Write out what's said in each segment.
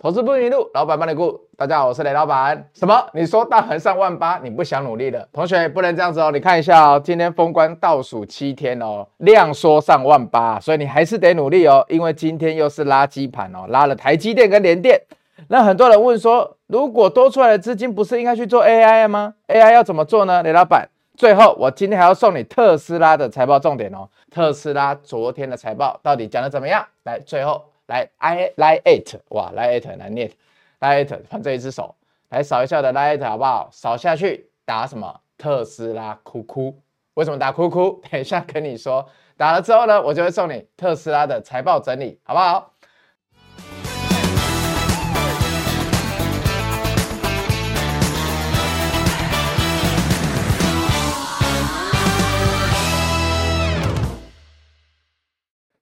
投资不迷路，老板帮你顾。大家好，我是雷老板。什么？你说大盘上万八，你不想努力了？同学不能这样子哦。你看一下哦，今天封关倒数七天哦，量缩上万八，所以你还是得努力哦。因为今天又是垃圾盘哦，拉了台积电跟联电。那很多人问说，如果多出来的资金不是应该去做 AI 吗？AI 要怎么做呢？雷老板，最后我今天还要送你特斯拉的财报重点哦。特斯拉昨天的财报到底讲得怎么样？来，最后。来，I like it，哇，like it 来念，like it，换这一只手，来扫一下的 like it 好不好？扫下去打什么？特斯拉哭哭，为什么打哭哭？等一下跟你说，打了之后呢，我就会送你特斯拉的财报整理，好不好？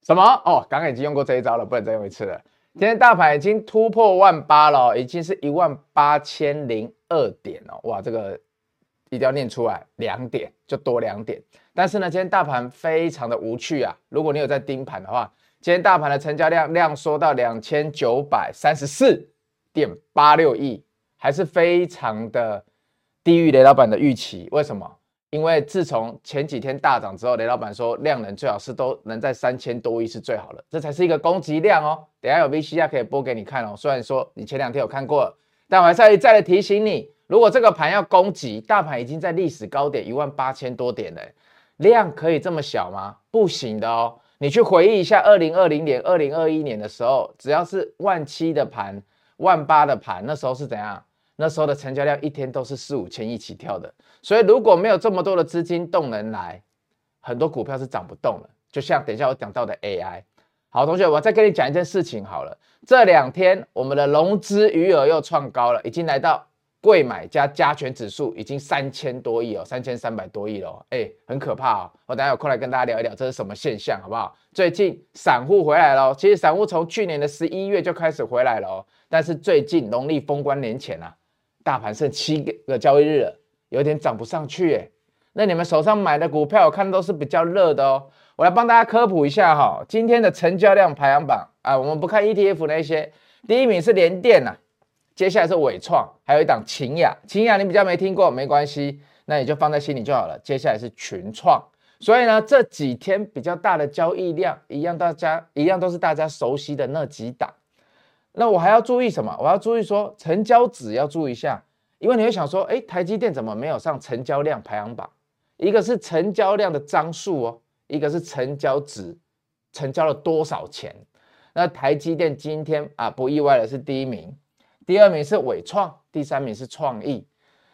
什么？哦，刚刚已经用过这一招了，不能再用一次了。今天大盘已经突破万八了，已经是一万八千零二点了。哇，这个一定要念出来，两点就多两点。但是呢，今天大盘非常的无趣啊。如果你有在盯盘的话，今天大盘的成交量量缩到两千九百三十四点八六亿，还是非常的低于雷老板的预期。为什么？因为自从前几天大涨之后，雷老板说量能最好是都能在三千多亿是最好的，这才是一个攻击量哦。等下有 VCR 可以播给你看哦。虽然说你前两天有看过，但我还是要再的提醒你，如果这个盘要攻击，大盘已经在历史高点一万八千多点了，量可以这么小吗？不行的哦。你去回忆一下二零二零年、二零二一年的时候，只要是万七的盘、万八的盘，那时候是怎样？那时候的成交量一天都是四五千亿起跳的，所以如果没有这么多的资金动能来，很多股票是涨不动了。就像等一下我讲到的 AI。好，同学，我再跟你讲一件事情好了。这两天我们的融资余额又创高了，已经来到贵买加加权指数已经三千多亿哦，三千三百多亿了哦，哎，很可怕哦。我等下有空来跟大家聊一聊这是什么现象，好不好？最近散户回来了，其实散户从去年的十一月就开始回来了哦，但是最近农历封关年前啊。大盘剩七个交易日了，有点涨不上去诶。那你们手上买的股票，我看都是比较热的哦。我来帮大家科普一下哈，今天的成交量排行榜啊，我们不看 ETF 那些，第一名是联电呐，接下来是纬创，还有一档秦雅。秦雅你比较没听过，没关系，那你就放在心里就好了。接下来是群创，所以呢，这几天比较大的交易量，一样大家一样都是大家熟悉的那几档。那我还要注意什么？我要注意说成交值要注意一下，因为你会想说，哎，台积电怎么没有上成交量排行榜？一个是成交量的张数哦，一个是成交值，成交了多少钱？那台积电今天啊，不意外的是第一名，第二名是伟创，第三名是创意。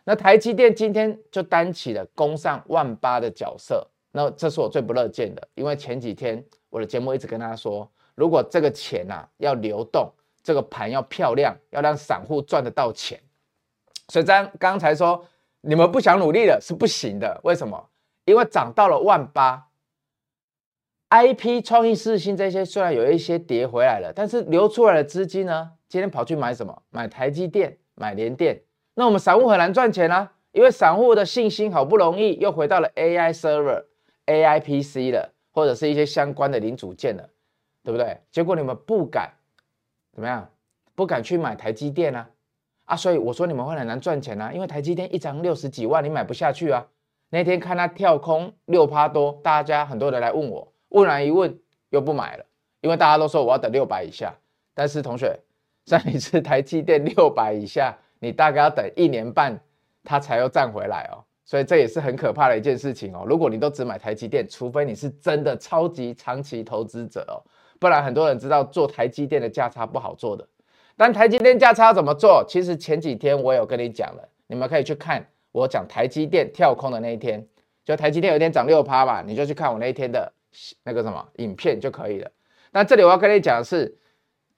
那台积电今天就担起了攻上万八的角色，那这是我最不乐见的，因为前几天我的节目一直跟大家说，如果这个钱啊要流动。这个盘要漂亮，要让散户赚得到钱，所以刚刚才说你们不想努力了是不行的。为什么？因为涨到了万八，IP 创意四星这些虽然有一些跌回来了，但是流出来的资金呢，今天跑去买什么？买台积电，买联电。那我们散户很难赚钱啊，因为散户的信心好不容易又回到了 AI server、AI PC 了，或者是一些相关的零组件了，对不对？结果你们不敢。怎么样？不敢去买台积电啊？啊，所以我说你们会很难赚钱啊，因为台积电一张六十几万，你买不下去啊。那天看它跳空六趴多，大家很多人来问我，问完一问又不买了，因为大家都说我要等六百以下。但是同学，上一次台积电六百以下，你大概要等一年半，它才又站回来哦。所以这也是很可怕的一件事情哦。如果你都只买台积电，除非你是真的超级长期投资者哦。不然很多人知道做台积电的价差不好做的，但台积电价差怎么做？其实前几天我有跟你讲了，你们可以去看我讲台积电跳空的那一天，就台积电有一天涨六趴嘛，你就去看我那一天的那个什么影片就可以了。那这里我要跟你讲的是，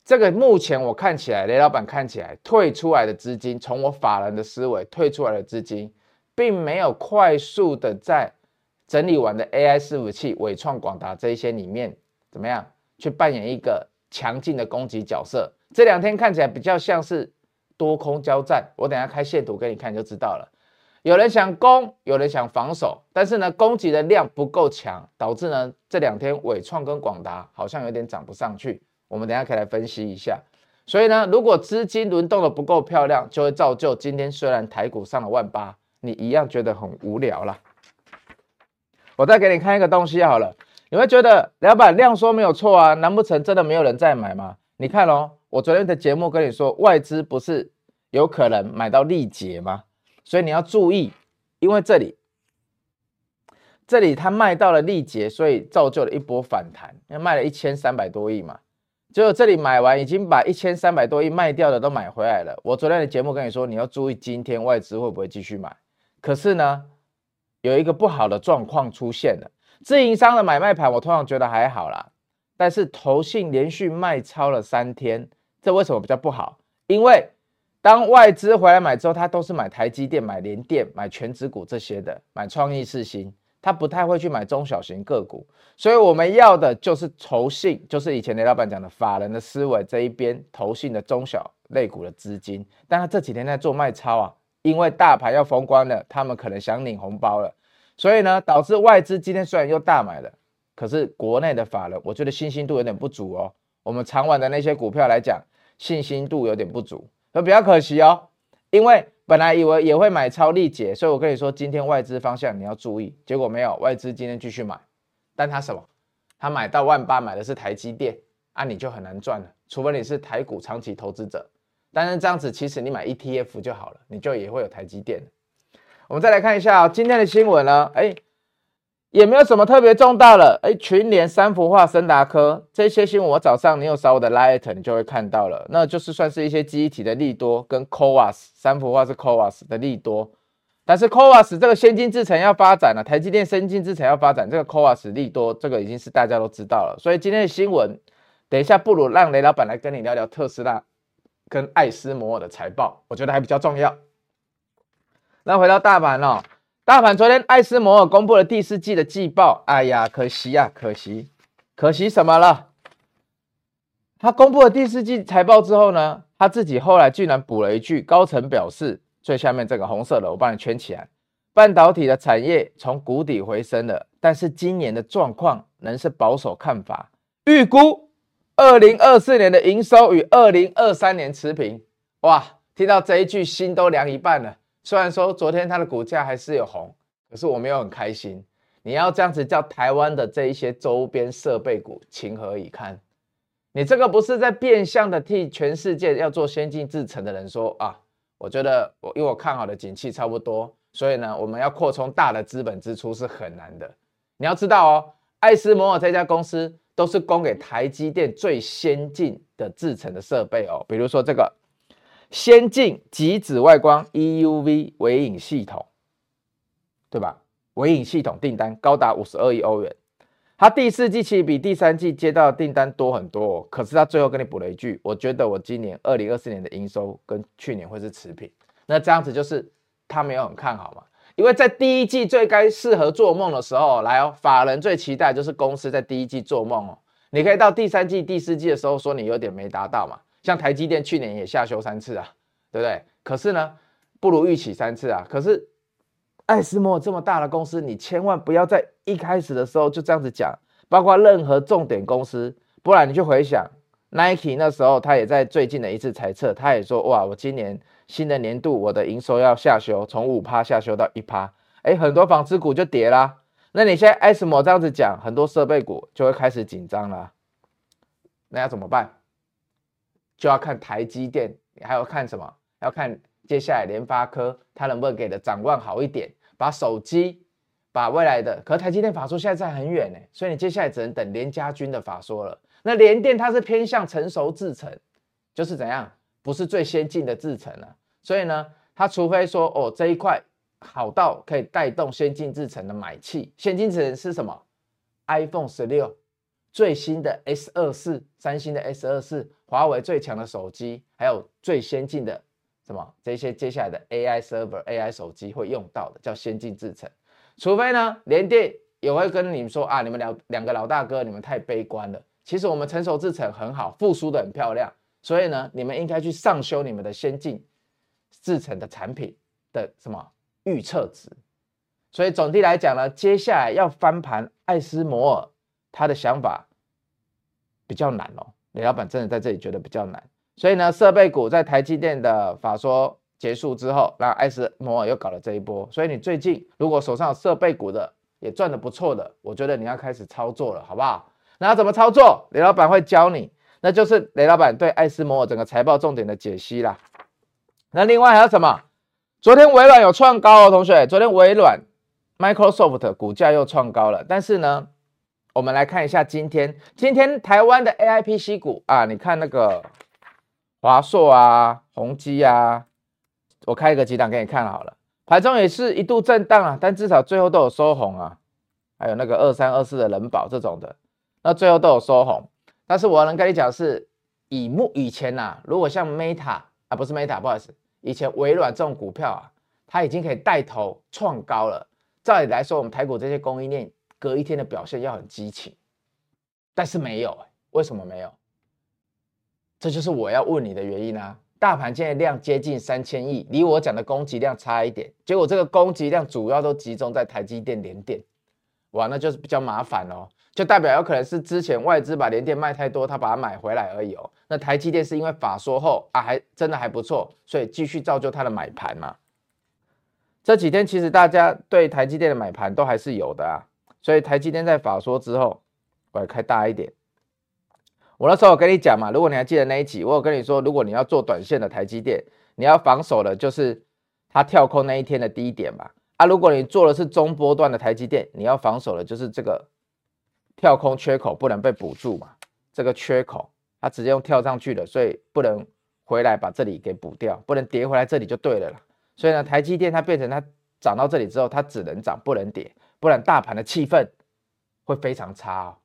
这个目前我看起来，雷老板看起来退出来的资金，从我法人的思维退出来的资金，并没有快速的在整理完的 AI 伺服器、伟创、广达这一些里面怎么样？去扮演一个强劲的攻击角色，这两天看起来比较像是多空交战。我等下开线图给你看就知道了。有人想攻，有人想防守，但是呢，攻击的量不够强，导致呢这两天伟创跟广达好像有点涨不上去。我们等下可以来分析一下。所以呢，如果资金轮动的不够漂亮，就会造就今天虽然台股上了万八，你一样觉得很无聊啦。我再给你看一个东西好了，你会觉得老板量说没有错啊，难不成真的没有人在买吗？你看哦，我昨天的节目跟你说，外资不是有可能买到力竭吗？所以你要注意，因为这里这里他卖到了力竭，所以造就了一波反弹，因为卖了一千三百多亿嘛。结果这里买完，已经把一千三百多亿卖掉的都买回来了。我昨天的节目跟你说，你要注意今天外资会不会继续买。可是呢，有一个不好的状况出现了，自营商的买卖盘我通常觉得还好啦，但是投信连续卖超了三天，这为什么比较不好？因为当外资回来买之后，他都是买台积电、买联电、买全指股这些的，买创意四新。他不太会去买中小型个股，所以我们要的就是投信，就是以前雷老板讲的法人的思维这一边投信的中小类股的资金，但他这几天在做卖超啊，因为大盘要封关了，他们可能想领红包了，所以呢，导致外资今天虽然又大买了，可是国内的法人我觉得信心度有点不足哦。我们长玩的那些股票来讲，信心度有点不足，那比较可惜哦，因为。本来以为也会买超力捷，所以我跟你说，今天外资方向你要注意。结果没有，外资今天继续买，但他什么？他买到万八，买的是台积电，啊，你就很难赚了。除非你是台股长期投资者，但是这样子其实你买 ETF 就好了，你就也会有台积电。我们再来看一下哦，今天的新闻呢？哎。也没有什么特别重大了，哎，群联、三福化、升达科这些新闻，我早上你有扫我的 Light，你就会看到了，那就是算是一些记忆体的利多，跟 CoWoS 三福化是 CoWoS 的利多，但是 CoWoS 这个先进制程要发展了，台积电先进制程要发展，这个 CoWoS 利多，这个已经是大家都知道了，所以今天的新闻，等一下不如让雷老板来跟你聊聊特斯拉跟艾斯摩尔的财报，我觉得还比较重要。那回到大盘哦。大盘昨天，艾斯摩尔公布了第四季的季报。哎呀，可惜呀，可惜，可惜什么了？他公布了第四季财报之后呢，他自己后来居然补了一句，高层表示，最下面这个红色的，我帮你圈起来。半导体的产业从谷底回升了，但是今年的状况仍是保守看法，预估二零二四年的营收与二零二三年持平。哇，听到这一句，心都凉一半了。虽然说昨天它的股价还是有红，可是我没有很开心。你要这样子叫台湾的这一些周边设备股情何以堪？你这个不是在变相的替全世界要做先进制程的人说啊？我觉得我因为我看好的景气差不多，所以呢，我们要扩充大的资本支出是很难的。你要知道哦，艾斯摩尔这家公司都是供给台积电最先进的制程的设备哦，比如说这个。先进极紫外光 EUV 微影系统，对吧？微影系统订单高达五十二亿欧元，它第四季其实比第三季接到的订单多很多哦。可是它最后跟你补了一句，我觉得我今年二零二四年的营收跟去年会是持平。那这样子就是他没有很看好嘛？因为在第一季最该适合做梦的时候来哦，法人最期待就是公司在第一季做梦哦。你可以到第三季、第四季的时候说你有点没达到嘛。像台积电去年也下修三次啊，对不对？可是呢，不如预期三次啊。可是艾斯莫这么大的公司，你千万不要在一开始的时候就这样子讲。包括任何重点公司，不然你就回想 Nike 那时候，他也在最近的一次猜测，他也说哇，我今年新的年度我的营收要下修，从五趴下修到一趴。哎，很多纺织股就跌啦。那你现在艾斯莫这样子讲，很多设备股就会开始紧张了。那要怎么办？就要看台积电，你还要看什么？要看接下来联发科，它能不能给的展望好一点，把手机，把未来的。可台积电法说现在在很远呢，所以你接下来只能等联家军的法说了。那联电它是偏向成熟制程，就是怎样，不是最先进的制程了。所以呢，它除非说哦这一块好到可以带动先进制程的买气，先进制程是什么？iPhone 十六。最新的 S 二四，三星的 S 二四，华为最强的手机，还有最先进的什么这些接下来的 AI server、AI 手机会用到的叫先进制程。除非呢，联电也会跟你们说啊，你们两两个老大哥，你们太悲观了。其实我们成熟制程很好，复苏的很漂亮，所以呢，你们应该去上修你们的先进制程的产品的什么预测值。所以总体来讲呢，接下来要翻盘艾斯摩尔。他的想法比较难哦，雷老板真的在这里觉得比较难，所以呢，设备股在台积电的法说结束之后，那艾斯摩尔又搞了这一波。所以你最近如果手上有设备股的，也赚得不错的，我觉得你要开始操作了，好不好？那怎么操作？雷老板会教你，那就是雷老板对艾斯摩尔整个财报重点的解析啦。那另外还有什么？昨天微软有创高哦，同学，昨天微软 Microsoft 股价又创高了。但是呢，我们来看一下今天，今天台湾的 AIPC 股啊，你看那个华硕啊、宏基啊，我开一个几档给你看好了。盘中也是一度震荡啊，但至少最后都有收红啊。还有那个二三二四的仁宝这种的，那最后都有收红。但是我能跟你讲是，以目以前呐、啊，如果像 Meta 啊，不是 Meta，不好意思，以前微软这种股票啊，它已经可以带头创高了。照理来说，我们台股这些供应链隔一天的表现要很激情，但是没有、为什么没有？这就是我要问你的原因啊。大盘现在量接近三千亿，离我讲的攻击量差一点，结果这个攻击量主要都集中在台积电、联电，哇，那就是比较麻烦哦，就代表有可能是之前外资把联电卖太多，他把它买回来而已哦。那台积电是因为法说后啊，还真的还不错，所以继续造就它的买盘嘛。这几天其实大家对台积电的买盘都还是有的啊，所以台积电在法说之后，我要开大一点。我那时候我跟你讲嘛，如果你还记得那一集，我有跟你说，如果你要做短线的台积电，你要防守的就是它跳空那一天的低点嘛。啊，如果你做的是中波段的台积电，你要防守的就是这个跳空缺口不能被补住嘛。这个缺口它直接用跳上去的，所以不能回来把这里给补掉，不能跌回来这里就对了啦。所以呢，台积电它变成它涨到这里之后，它只能涨不能跌，不然大盘的气氛会非常差哦，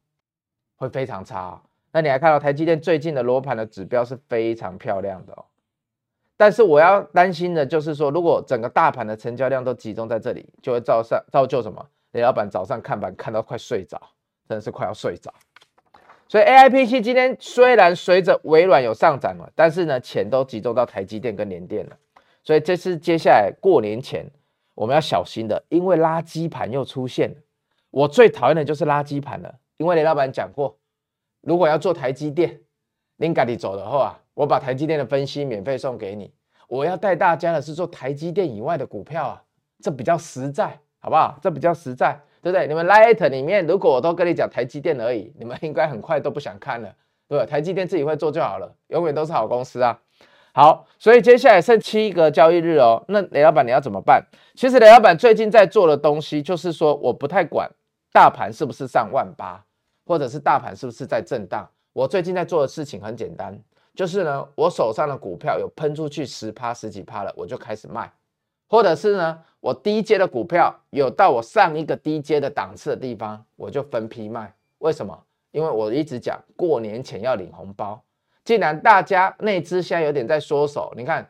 会非常差哦。那你还看到台积电最近的罗盘的指标是非常漂亮的哦，但是我要担心的就是说，如果整个大盘的成交量都集中在这里，就会造上造就什么？雷老板早上看盘看到快睡着，真的是快要睡着。所以 AIPC 今天虽然随着微软有上涨了，但是呢，钱都集中到台积电跟联电了。所以这是接下来过年前我们要小心的，因为垃圾盘又出现了。我最讨厌的就是垃圾盘了，因为雷老板讲过。如果要做台积电，您赶紧走的话，我把台积电的分析免费送给你。我要带大家的是做台积电以外的股票啊，这比较实在，好不好？这比较实在，对不对？你们 Light 里面，如果我都跟你讲台积电而已，你们应该很快都不想看了，对吧？台积电自己会做就好了，永远都是好公司啊。好，所以接下来剩七个交易日哦，那雷老板你要怎么办？其实雷老板最近在做的东西，就是说我不太管大盘是不是上万八。或者是大盘是不是在震荡？我最近在做的事情很简单，就是呢，我手上的股票有喷出去十趴十几趴了，我就开始卖；或者是呢，我低阶的股票有到我上一个低阶的档次的地方，我就分批卖。为什么？因为我一直讲过年前要领红包。既然大家内资现在有点在缩手，你看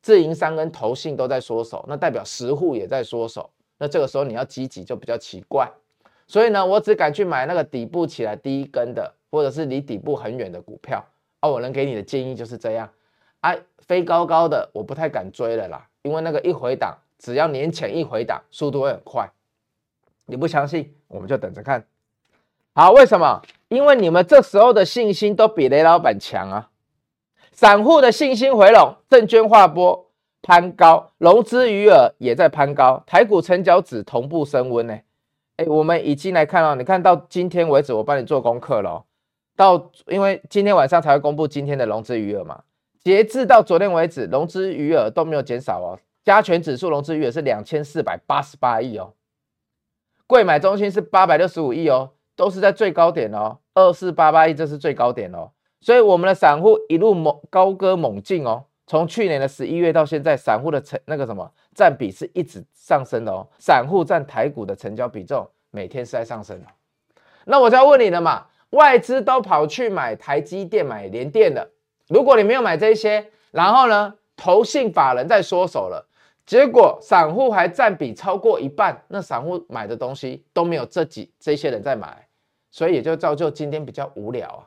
自营商跟投信都在缩手，那代表实户也在缩手，那这个时候你要积极就比较奇怪。所以呢，我只敢去买那个底部起来第一根的，或者是离底部很远的股票。啊，我能给你的建议就是这样。啊，飞高高的我不太敢追了啦，因为那个一回档，只要年前一回档，速度会很快。你不相信，我们就等着看。好，为什么？因为你们这时候的信心都比雷老板强啊。散户的信心回笼，证券划拨攀高，融资余额也在攀高，台股成交值同步升温呢。哎，我们已经来看了，你看到今天为止，我帮你做功课了。到因为今天晚上才会公布今天的融资余额嘛，截至到昨天为止，融资余额都没有减少哦。加权指数融资余额是两千四百八十八亿哦，贵买中心是八百六十五亿哦，都是在最高点哦，二四八八一这是最高点哦。所以我们的散户一路猛高歌猛进哦，从去年的十一月到现在，散户的成那个什么。占比是一直上升的哦，散户占台股的成交比重每天是在上升的。那我就要问你了嘛，外资都跑去买台积电、买联电了，如果你没有买这些，然后呢，投信法人在缩手了，结果散户还占比超过一半，那散户买的东西都没有这几这些人在买，所以也就造就今天比较无聊啊。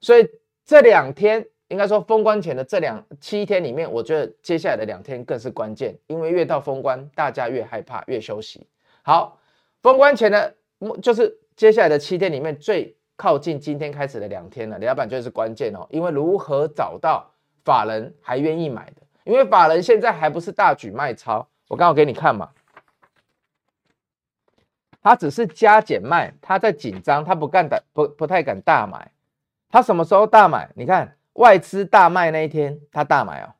所以这两天。应该说，封关前的这两七天里面，我觉得接下来的两天更是关键，因为越到封关，大家越害怕，越休息。好，封关前的，就是接下来的七天里面最靠近今天开始的两天了，雷老板就是关键哦，因为如何找到法人还愿意买的？因为法人现在还不是大举卖超，我刚好给你看嘛，他只是加减卖，他在紧张，他不敢大不不太敢大买，他什么时候大买？你看外资大卖那一天，他大买哦。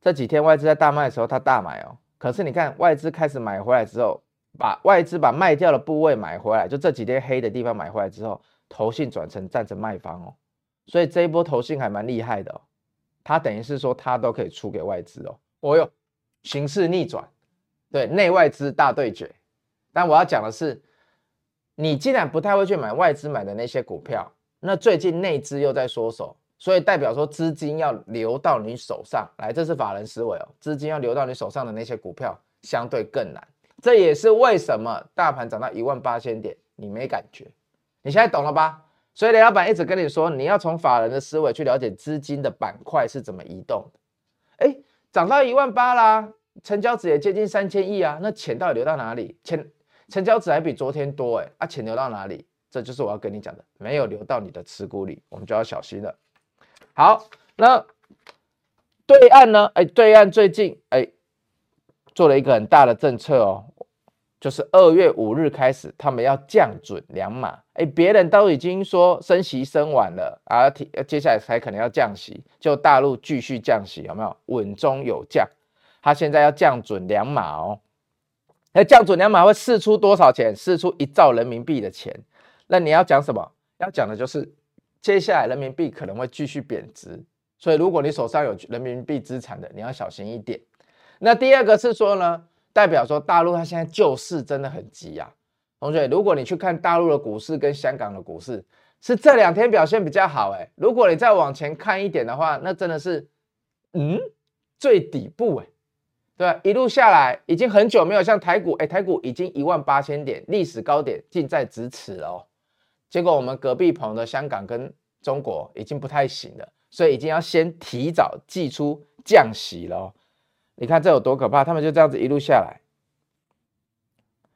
这几天外资在大卖的时候，他大买哦。可是你看外资开始买回来之后，把外资把卖掉的部位买回来，就这几天黑的地方买回来之后，投信转成站着卖方哦。所以这一波投信还蛮厉害的哦。他等于是说他都可以出给外资哦。哦哟，形势逆转，对，内外资大对决。但我要讲的是，你既然不太会去买外资买的那些股票，那最近内资又在缩手。所以代表说资金要流到你手上来，这是法人思维哦。资金要流到你手上的那些股票相对更难，这也是为什么大盘涨到一万八千点你没感觉，你现在懂了吧？所以雷老板一直跟你说，你要从法人的思维去了解资金的板块是怎么移动的。哎，涨到一万八啦，成交值也接近三千亿啊，那钱到底流到哪里？钱成交值还比昨天多哎，啊钱流到哪里？这就是我要跟你讲的，没有流到你的持股里，我们就要小心了。好，那对岸呢？哎，对岸最近哎做了一个很大的政策哦，就是二月五日开始，他们要降准两码。哎，别人都已经说升息升完了啊，接下来才可能要降息，就大陆继续降息，有没有？稳中有降，他现在要降准两码哦。那降准两码会释出多少钱？释出一兆人民币的钱。那你要讲什么？要讲的就是。接下来人民币可能会继续贬值，所以如果你手上有人民币资产的，你要小心一点。那第二个是说呢，代表说大陆它现在救市真的很急啊，同学，如果你去看大陆的股市跟香港的股市，是这两天表现比较好哎。如果你再往前看一点的话，那真的是嗯最底部哎，对？一路下来已经很久没有像台股哎，台股已经一万八千点历史高点近在咫尺哦。结果我们隔壁棚的香港跟中国已经不太行了，所以已经要先提早祭出降息了。你看这有多可怕？他们就这样子一路下来，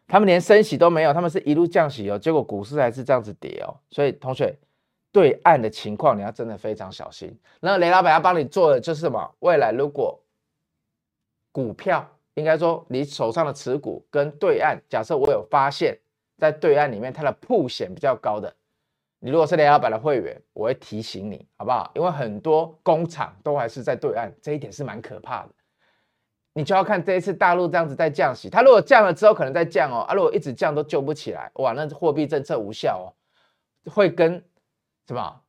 他们连升息都没有，他们是一路降息哦。结果股市还是这样子跌哦。所以同学，对岸的情况你要真的非常小心。那雷老板要帮你做的就是什么？未来如果股票，应该说你手上的持股跟对岸，假设我有发现。在对岸里面，它的曝险比较高的，你如果是雷老板的会员，我会提醒你，好不好？因为很多工厂都还是在对岸，这一点是蛮可怕的。你就要看这一次大陆这样子在降息，它如果降了之后可能再降哦，啊，如果一直降都救不起来，哇，那货币政策无效哦，会跟什么？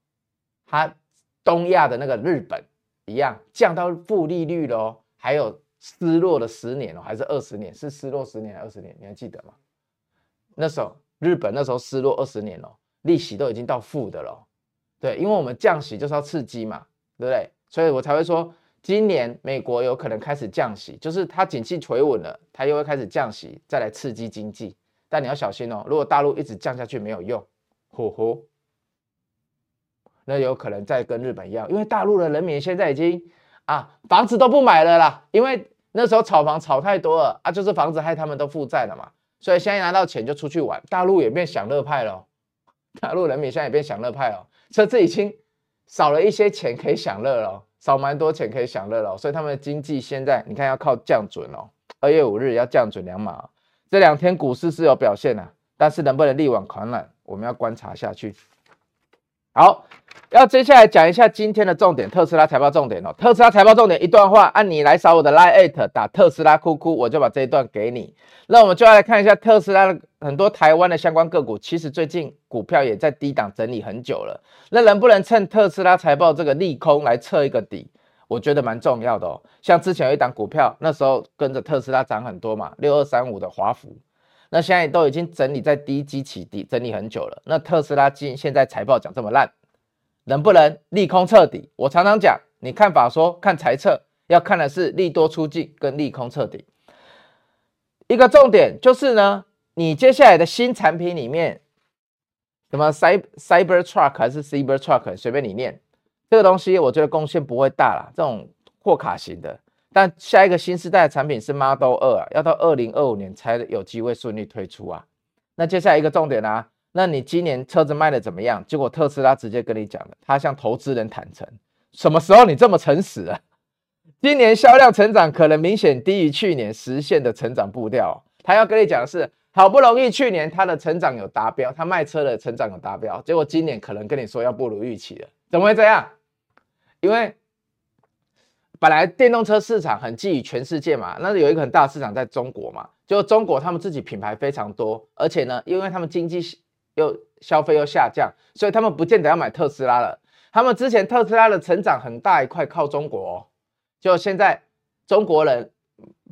它东亚的那个日本一样，降到负利率了哦，还有失落了十年哦，还是二十年？是失落十年还是二十年？你还记得吗？那时候日本那时候失落二十年了，利息都已经到负的了，对，因为我们降息就是要刺激嘛，对不对？所以我才会说，今年美国有可能开始降息，就是它景气回稳了，它又会开始降息，再来刺激经济。但你要小心哦，如果大陆一直降下去没有用，吼吼，那有可能再跟日本一样，因为大陆的人民现在已经啊房子都不买了啦，因为那时候炒房炒太多了啊，就是房子害他们都负债了嘛。所以现在拿到钱就出去玩，大陆也变享乐派了，大陆人民现在也变享乐派了，车子已经少了一些钱可以享乐了，少蛮多钱可以享乐了，所以他们的经济现在你看要靠降准哦，二月五日要降准两码，这两天股市是有表现的，但是能不能力挽狂澜，我们要观察下去。好，要接下来讲一下今天的重点，特斯拉财报重点哦。特斯拉财报重点一段话，按你来扫我的 LINE@ 打特斯拉哭哭，我就把这一段给你。那我们就要来看一下特斯拉的很多台湾的相关个股，其实最近股票也在低档整理很久了。那能不能趁特斯拉财报这个利空来测一个底？我觉得蛮重要的哦。像之前有一档股票，那时候跟着特斯拉涨很多嘛，六二三五的华孚。那现在都已经整理在低基起底，整理很久了。那特斯拉今现在财报讲这么烂，能不能利空彻底？我常常讲，你看法说看财测，要看的是利多出尽跟利空彻底。一个重点就是呢，你接下来的新产品里面，什么 Cyber Cyber Truck 还是 Cyber Truck，随便你念，这个东西我觉得贡献不会大啦，这种货卡型的。但下一个新时代的产品是 Model 2啊，要到二零二五年才有机会顺利推出啊。那接下来一个重点啊，那你今年车子卖的怎么样？结果特斯拉直接跟你讲了，他向投资人坦诚，什么时候你这么诚实啊？今年销量成长可能明显低于去年实现的成长步调。他要跟你讲的是，好不容易去年他的成长有达标，他卖车的成长有达标，结果今年可能跟你说要不如预期了，怎么会这样？因为本来电动车市场很觊觎全世界嘛，那有一个很大市场在中国嘛，就中国他们自己品牌非常多，而且呢，因为他们经济又消费又下降，所以他们不见得要买特斯拉了。他们之前特斯拉的成长很大一块靠中国哦，就现在中国人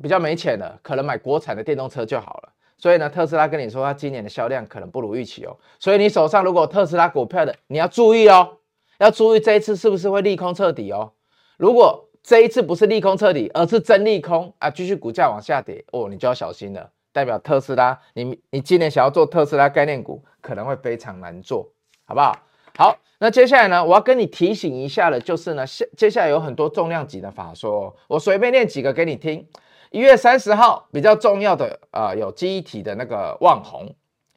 比较没钱了，可能买国产的电动车就好了。所以呢，特斯拉跟你说，他今年的销量可能不如预期哦。所以你手上如果特斯拉股票的，你要注意哦，要注意这一次是不是会利空彻底哦。如果这一次不是利空彻底，而是真利空啊，继续股价往下跌哦，你就要小心了。代表特斯拉，你你今年想要做特斯拉概念股，可能会非常难做，好不好？好，那接下来呢，我要跟你提醒一下的，就是呢，下接下来有很多重量级的法说，我随便念几个给你听。一月三十号比较重要的啊、呃，有记忆体的那个旺宏，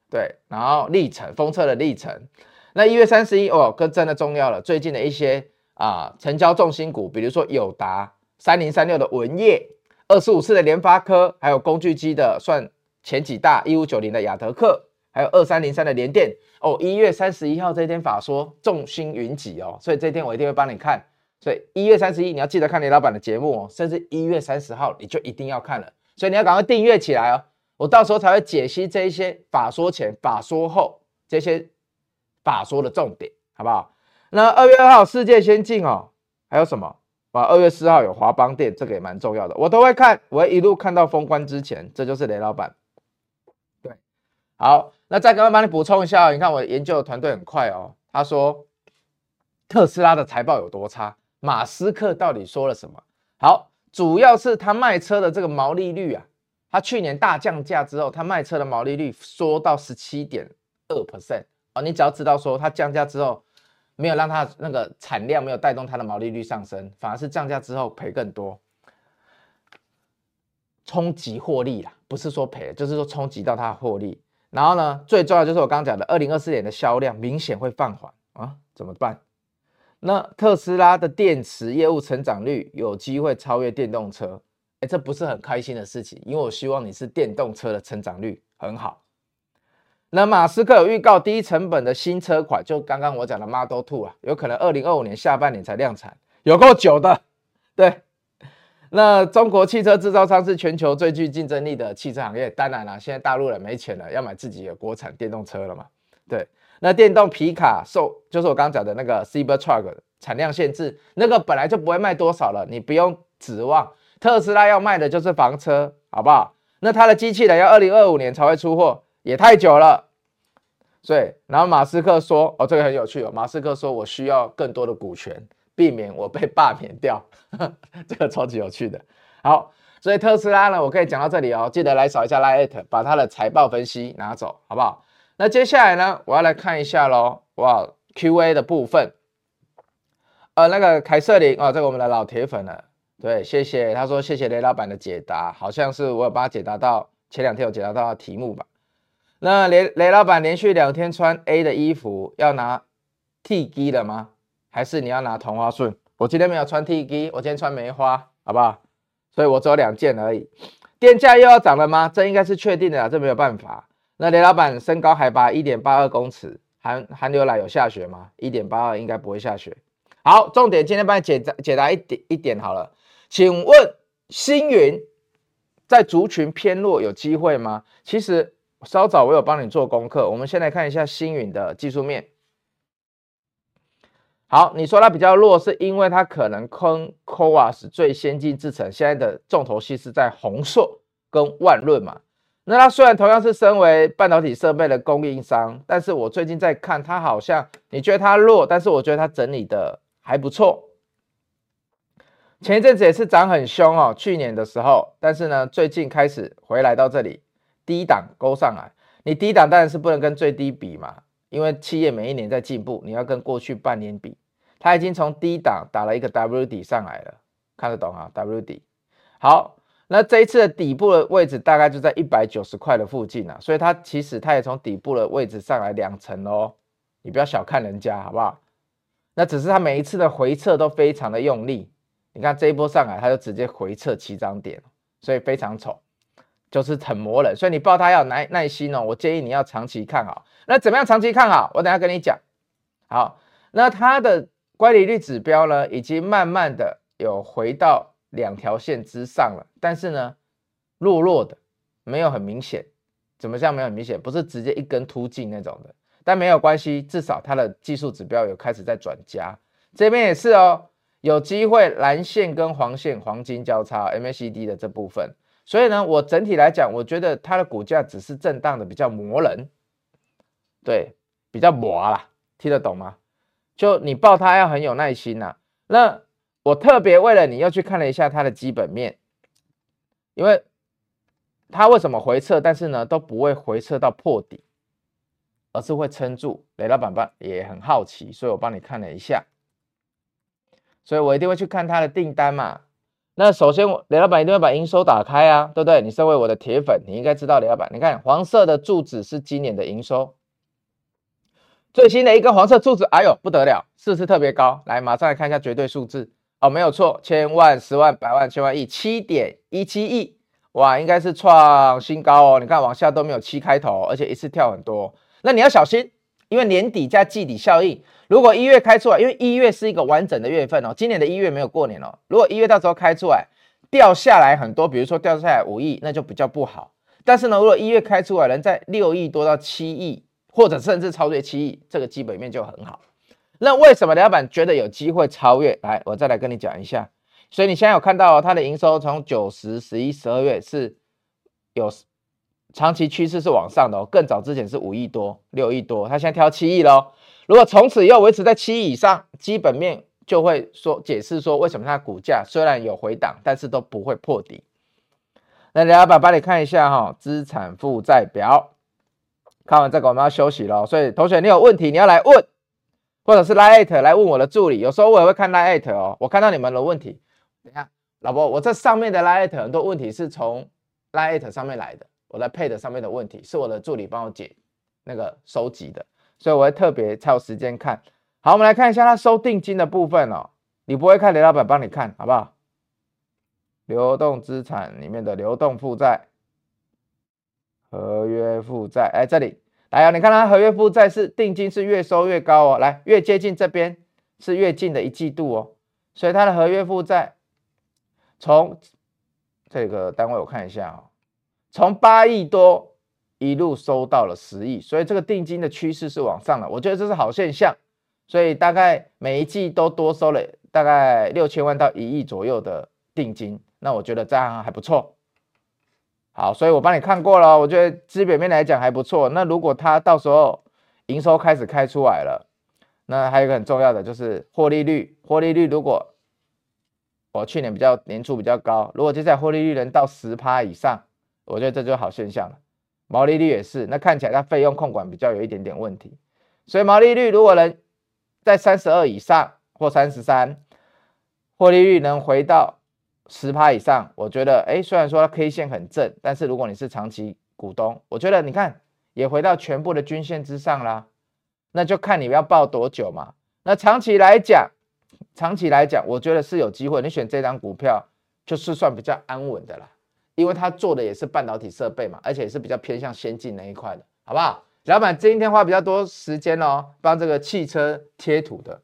对，然后力成封测的力成。那一月三十一哦，更真的重要了，最近的一些啊、成交重心股，比如说友达三零三六的文业，二十五次的联发科，还有工具机的算前几大一五九零的亚德客，还有二三零三的联电哦。一月三十一号这天法说众星云集哦，所以这天我一定会帮你看。所以一月三十一你要记得看雷老板的节目哦，甚至一月三十号你就一定要看了。所以你要赶快订阅起来哦，我到时候才会解析这一些法说前、法说后这些法说的重点，好不好？那二月二号世界先进哦，还有什么？啊，二月四号有华邦店，这个也蛮重要的，我都会看，我会一路看到封关之前，这就是雷老板。对，好，那再赶快帮你补充一下，你看我研究的团队很快哦，他说特斯拉的财报有多差。马斯克到底说了什么？好，主要是他卖车的这个毛利率啊，他去年大降价之后，他卖车的毛利率缩到十七点二 percent 啊。你只要知道说，他降价之后没有让它那个产量没有带动它的毛利率上升，反而是降价之后赔更多，冲击获利啦，不是说赔，就是说冲击到它的获利。然后呢，最重要就是我刚刚讲的，二零二四年的销量明显会放缓啊，怎么办？那特斯拉的电池业务成长率有机会超越电动车，哎，这不是很开心的事情，因为我希望你是电动车的成长率很好。那马斯克有预告低成本的新车款，就刚刚我讲的 Model Two 啊，有可能二零二五年下半年才量产，有够久的。对，那中国汽车制造商是全球最具竞争力的汽车行业，当然了，现在大陆人没钱了，要买自己的国产电动车了嘛，对。那电动皮卡受就是我刚刚讲的那个 Cybertruck 产量限制，那个本来就不会卖多少了，你不用指望特斯拉要卖的就是房车，好不好？那它的机器人要二零二五年才会出货，也太久了。所以，然后马斯克说，哦，这个很有趣哦。马斯克说我需要更多的股权，避免我被罢免掉，这个超级有趣的。好，所以特斯拉呢，我可以讲到这里哦，记得来扫一下 LINE@，把它的财报分析拿走，好不好？那接下来呢，我要来看一下喽，哇，Q&A 的部分，呃，那个凯瑟琳啊，这个我们的老铁粉了，对，谢谢，他说谢谢雷老板的解答，好像是我有帮他解答到前两天有解答到的题目吧？那雷雷老板连续两天穿 A 的衣服，要拿 T 机了吗？还是你要拿同花顺？我今天没有穿 T 机，我今天穿梅花，好不好？所以我只有两件而已。电价又要涨了吗？这应该是确定的啊，这没有办法。那雷老板身高海拔一点八二公尺，寒寒流来有下雪吗？一点八二应该不会下雪。好，重点今天帮你解答解答一点一点好了，请问星云在族群偏弱有机会吗？其实稍早我有帮你做功课，我们先来看一下星云的技术面。好，你说它比较弱，是因为它可能坑 CoWoS 最先进制程，现在的重头戏是在鸿硕跟万润嘛。那它虽然同样是身为半导体设备的供应商，但是我最近在看它，好像你觉得它弱，但是我觉得它整理的还不错。前一阵子也是涨很凶哦，去年的时候，但是呢，最近开始回来到这里低档勾上来。你低档当然是不能跟最低比嘛，因为企业每一年在进步，你要跟过去半年比。它已经从低档打了一个 W 底上来了，看得懂啊？W 底好。那这一次的底部的位置大概就在一百九十块的附近啊，所以它其实它也从底部的位置上来两层哦，你不要小看人家好不好？那只是它每一次的回撤都非常的用力，你看这一波上来，它就直接回撤起涨点，所以非常丑，就是很磨人，所以你抱它要耐耐心哦，我建议你要长期看好。那怎么样长期看好？我等下跟你讲。好，那它的乖离率指标呢，已经慢慢的有回到。两条线之上了，但是呢，弱弱的，没有很明显。怎么像没有很明显？不是直接一根突进那种的，但没有关系，至少它的技术指标有开始在转加。这边也是哦，有机会蓝线跟黄线黄金交叉 MACD 的这部分。所以呢，我整体来讲，我觉得它的股价只是震荡的比较磨人，对，比较磨啦，听得懂吗？就你抱它要很有耐心呐、那。我特别为了你又去看了一下它的基本面，因为它为什么回撤，但是呢都不会回撤到破底，而是会撑住。雷老板吧也很好奇，所以我帮你看了一下，所以我一定会去看它的订单嘛。那首先我雷老板一定要把营收打开啊，对不对？你身为我的铁粉，你应该知道雷老板。你看黄色的柱子是今年的营收，最新的一根黄色柱子，哎呦不得了，是不是特别高？来，马上来看一下绝对数字。哦，没有错，千万、十万、百万、千万亿，七点一七亿，哇，应该是创新高哦。你看往下都没有七开头，而且一次跳很多，那你要小心，因为年底加季底效应。如果一月开出来，因为一月是一个完整的月份哦，今年的一月没有过年哦。如果一月到时候开出来掉下来很多，比如说掉下来五亿，那就比较不好。但是呢，如果一月开出来能在六亿多到七亿，或者甚至超越七亿，这个基本面就很好。那为什么老板觉得有机会超越？来，我再来跟你讲一下。所以你现在有看到它的营收从九、十、十一、十二月是有长期趋势是往上的哦。更早之前是五亿多、六亿多，它现在跳七亿喽。如果从此以后维持在七亿以上，基本面就会说解释说为什么它股价虽然有回档，但是都不会破底。那老板帮你看一下哈，资产负债表。看完这个我们要休息了，所以同学你有问题你要来问。或者是 Line@ 来问我的助理，有时候我也会看 Line@ 哦。我看到你们的问题，等一下，老婆，我这上面的 Line@ 很多问题是从 Line@ 上面来的，我在 Pad 上面的问题是我的助理帮我解那个收集的，所以我会特别才有时间看。好，我们来看一下他收定金的部分哦。你不会看，雷老板帮你看好不好？流动资产里面的流动负债、合约负债，哎，这里。来啊，你看它合约负债是定金是越收越高哦，来越接近这边是越近的一季度哦，所以它的合约负债从这个单位我看一下、哦，从八亿多一路收到了十亿，所以这个定金的趋势是往上的，我觉得这是好现象，所以大概每一季都多收了大概六千万到一亿左右的定金，那我觉得这样还不错。好，所以我帮你看过了，我觉得基本面来讲还不错。那如果它到时候营收开始开出来了，那还有一个很重要的就是获利率，获利率如果我去年比较年初比较高，如果接下来获利率能到十趴以上，我觉得这就好现象了。毛利率也是，那看起来它费用控管比较有一点点问题，所以毛利率如果能在三十二以上或三十三，获利率能回到。十趴以上，我觉得，哎，虽然说它 K 线很正，但是如果你是长期股东，我觉得你看也回到全部的均线之上啦，那就看你要抱多久嘛。那长期来讲，长期来讲，我觉得是有机会。你选这张股票就是算比较安稳的啦，因为他做的也是半导体设备嘛，而且也是比较偏向先进那一块的，好不好？老板今天花比较多时间哦，帮这个汽车贴图的。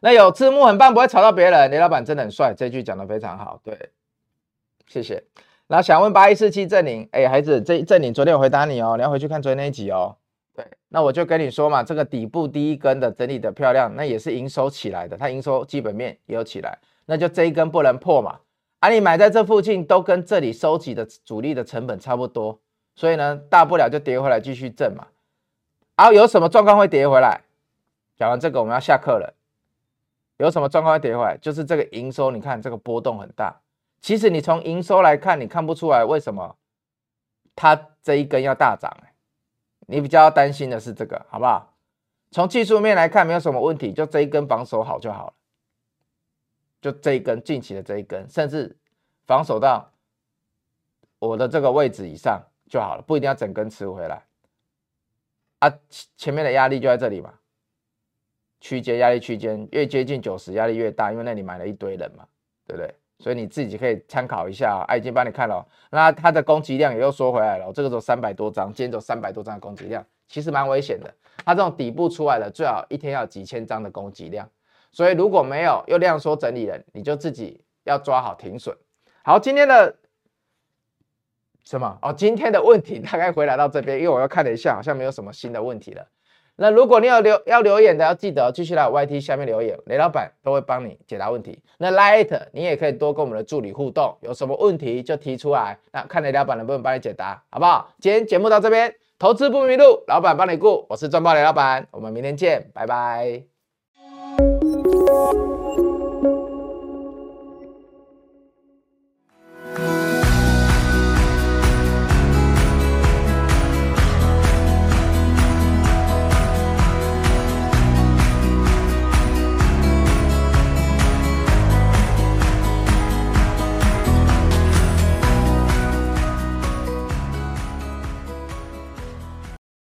那有字幕很棒，不会吵到别人。雷老板真的很帅，这句讲得非常好。对，谢谢。那想问八一四七正宁，哎，孩子，这正宁昨天有回答你哦，你要回去看昨天那一集哦。对，那我就跟你说嘛，这个底部第一根的整理的漂亮，那也是营收起来的，它营收基本面也有起来，那就这一根不能破嘛。啊，你买在这附近都跟这里收集的主力的成本差不多，所以呢，大不了就跌回来继续挣嘛。啊，有什么状况会跌回来？讲完这个，我们要下课了。有什么状况会跌回来？就是这个营收，你看这个波动很大。其实你从营收来看，你看不出来为什么它这一根要大涨。你比较担心的是这个，好不好？从技术面来看，没有什么问题，就这一根防守好就好了。就这一根近期的这一根，甚至防守到我的这个位置以上就好了，不一定要整根吃回来。啊，前面的压力就在这里嘛，区间压力区间越接近九十，压力越大，因为那里买了一堆人嘛，对不对？所以你自己可以参考一下、哦。啊，已经帮你看了、哦，那它的攻击量也又缩回来了。这个时候三百多张，今天走三百多张的攻击量，其实蛮危险的。它这种底部出来了，最好一天要几千张的攻击量。所以如果没有又量缩整理人，你就自己要抓好停损。好，今天的什么？哦，今天的问题大概回来到这边，因为我又看了一下，好像没有什么新的问题了。那如果你有留要留言的，要记得继续来 YT 下面留言，雷老板都会帮你解答问题。那 Light 你也可以多跟我们的助理互动，有什么问题就提出来，那看雷老板能不能帮你解答，好不好？今天节目到这边，投资不迷路，老板帮你顾，我是赚爆雷老板，我们明天见，拜拜。you